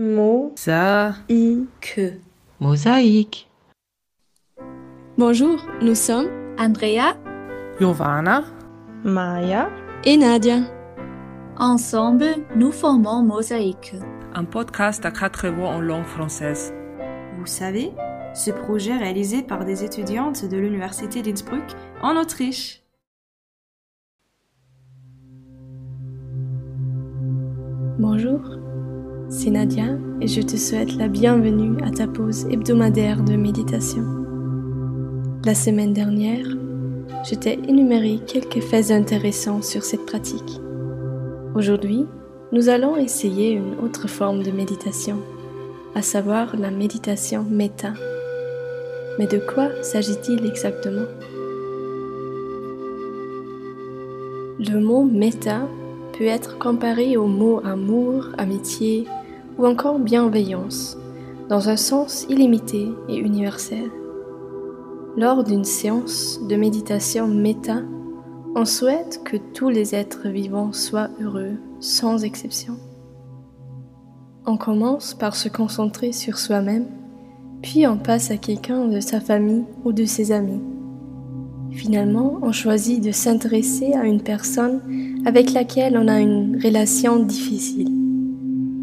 Mo Ça. I que. Mosaïque. Bonjour, nous sommes Andrea. Giovanna. Maya. et Nadia. Ensemble, nous formons Mosaïque. Un podcast à quatre voix en langue française. Vous savez, ce projet réalisé par des étudiantes de l'Université d'Innsbruck en Autriche. Bonjour, c'est Nadia et je te souhaite la bienvenue à ta pause hebdomadaire de méditation. La semaine dernière, je t'ai énuméré quelques faits intéressants sur cette pratique. Aujourd'hui, nous allons essayer une autre forme de méditation, à savoir la méditation méta. Mais de quoi s'agit-il exactement? Le mot méta peut être comparé au mot amour, amitié ou encore bienveillance, dans un sens illimité et universel. Lors d'une séance de méditation méta, on souhaite que tous les êtres vivants soient heureux, sans exception. On commence par se concentrer sur soi-même, puis on passe à quelqu'un de sa famille ou de ses amis. Finalement, on choisit de s'intéresser à une personne avec laquelle on a une relation difficile.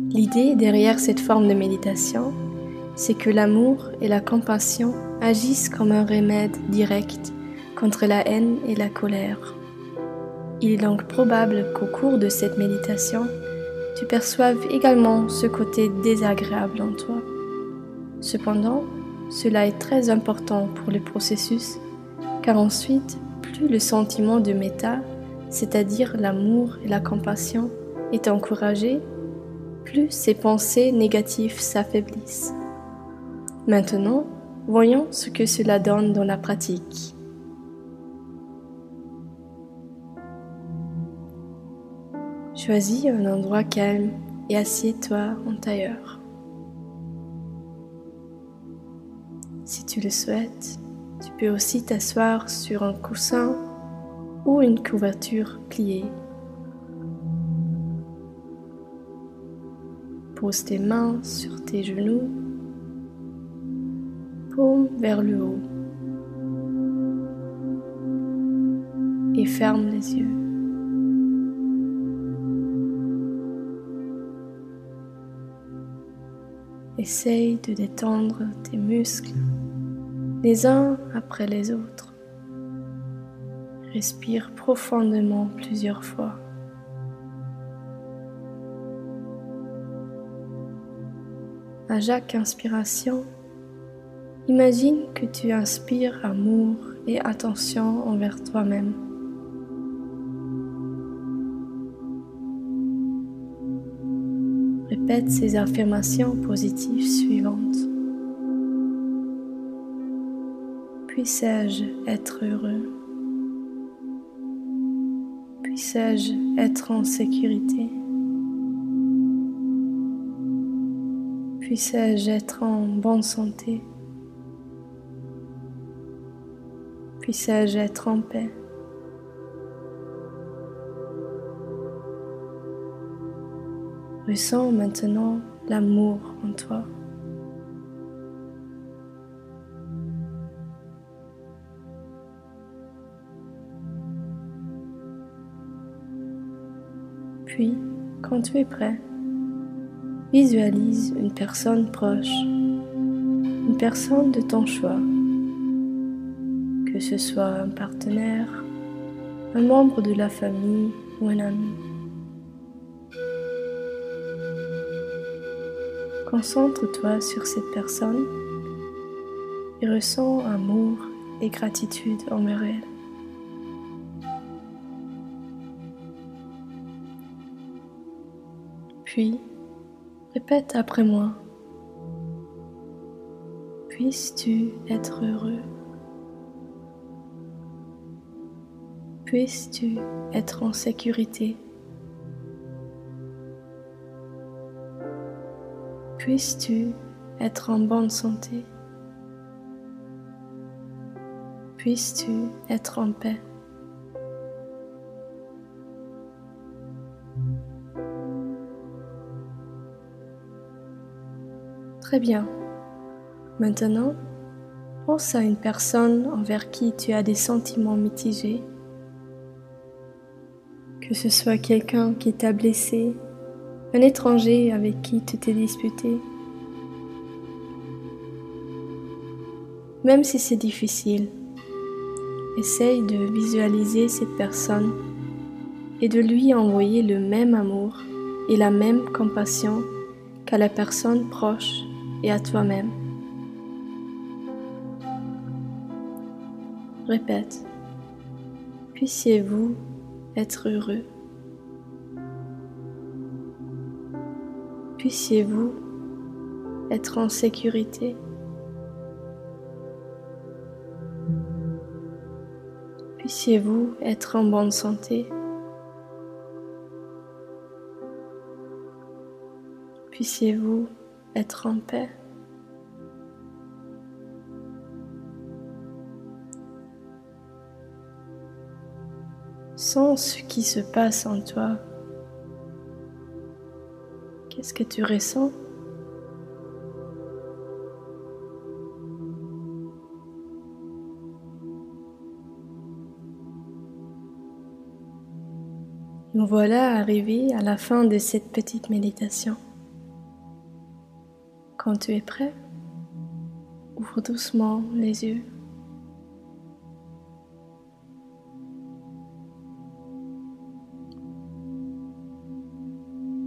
L'idée derrière cette forme de méditation, c'est que l'amour et la compassion agissent comme un remède direct contre la haine et la colère. Il est donc probable qu'au cours de cette méditation, tu perçoives également ce côté désagréable en toi. Cependant, cela est très important pour le processus, car ensuite, plus le sentiment de méta, c'est-à-dire l'amour et la compassion, est encouragé, plus ces pensées négatives s'affaiblissent. Maintenant, voyons ce que cela donne dans la pratique. Choisis un endroit calme et assieds-toi en tailleur. Si tu le souhaites, tu peux aussi t'asseoir sur un coussin ou une couverture pliée. Pose tes mains sur tes genoux, paume vers le haut et ferme les yeux. Essaye de détendre tes muscles les uns après les autres. Respire profondément plusieurs fois. À chaque inspiration, imagine que tu inspires amour et attention envers toi-même. Répète ces affirmations positives suivantes. Puissais-je être heureux? Puissais-je être en sécurité? Puissais-je être en bonne santé? Puissais-je être en paix? Ressens maintenant l'amour en toi. Puis, quand tu es prêt, visualise une personne proche, une personne de ton choix, que ce soit un partenaire, un membre de la famille ou un ami. Concentre-toi sur cette personne et ressens amour et gratitude envers elle. Puis, répète après moi. Puisses-tu être heureux? Puisses-tu être en sécurité? Puisses-tu être en bonne santé? Puisses-tu être en paix? Très bien. Maintenant, pense à une personne envers qui tu as des sentiments mitigés. Que ce soit quelqu'un qui t'a blessé, un étranger avec qui tu t'es disputé. Même si c'est difficile, essaye de visualiser cette personne et de lui envoyer le même amour et la même compassion qu'à la personne proche et à toi-même. Répète. Puissiez-vous être heureux. Puissiez-vous être en sécurité. Puissiez-vous être en bonne santé. Puissiez-vous être en paix. Sens ce qui se passe en toi. Qu'est-ce que tu ressens? Nous voilà arrivés à la fin de cette petite méditation. Quand tu es prêt, ouvre doucement les yeux.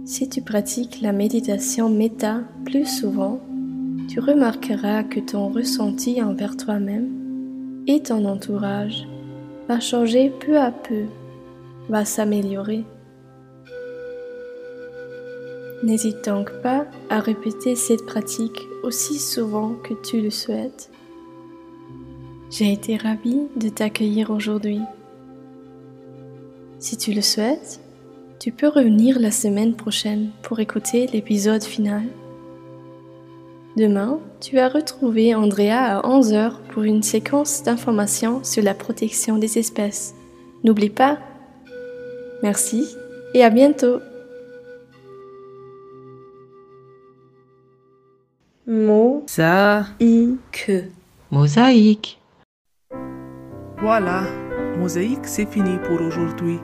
Si tu pratiques la méditation méta plus souvent, tu remarqueras que ton ressenti envers toi-même et ton entourage va changer peu à peu, va s'améliorer. N'hésite donc pas à répéter cette pratique aussi souvent que tu le souhaites. J'ai été ravie de t'accueillir aujourd'hui. Si tu le souhaites, tu peux revenir la semaine prochaine pour écouter l'épisode final. Demain, tu vas retrouver Andrea à 11h pour une séquence d'informations sur la protection des espèces. N'oublie pas. Merci et à bientôt. Mo, Ça, i, que. mosaïque. Voilà, Mosaïque, c'est fini pour aujourd'hui.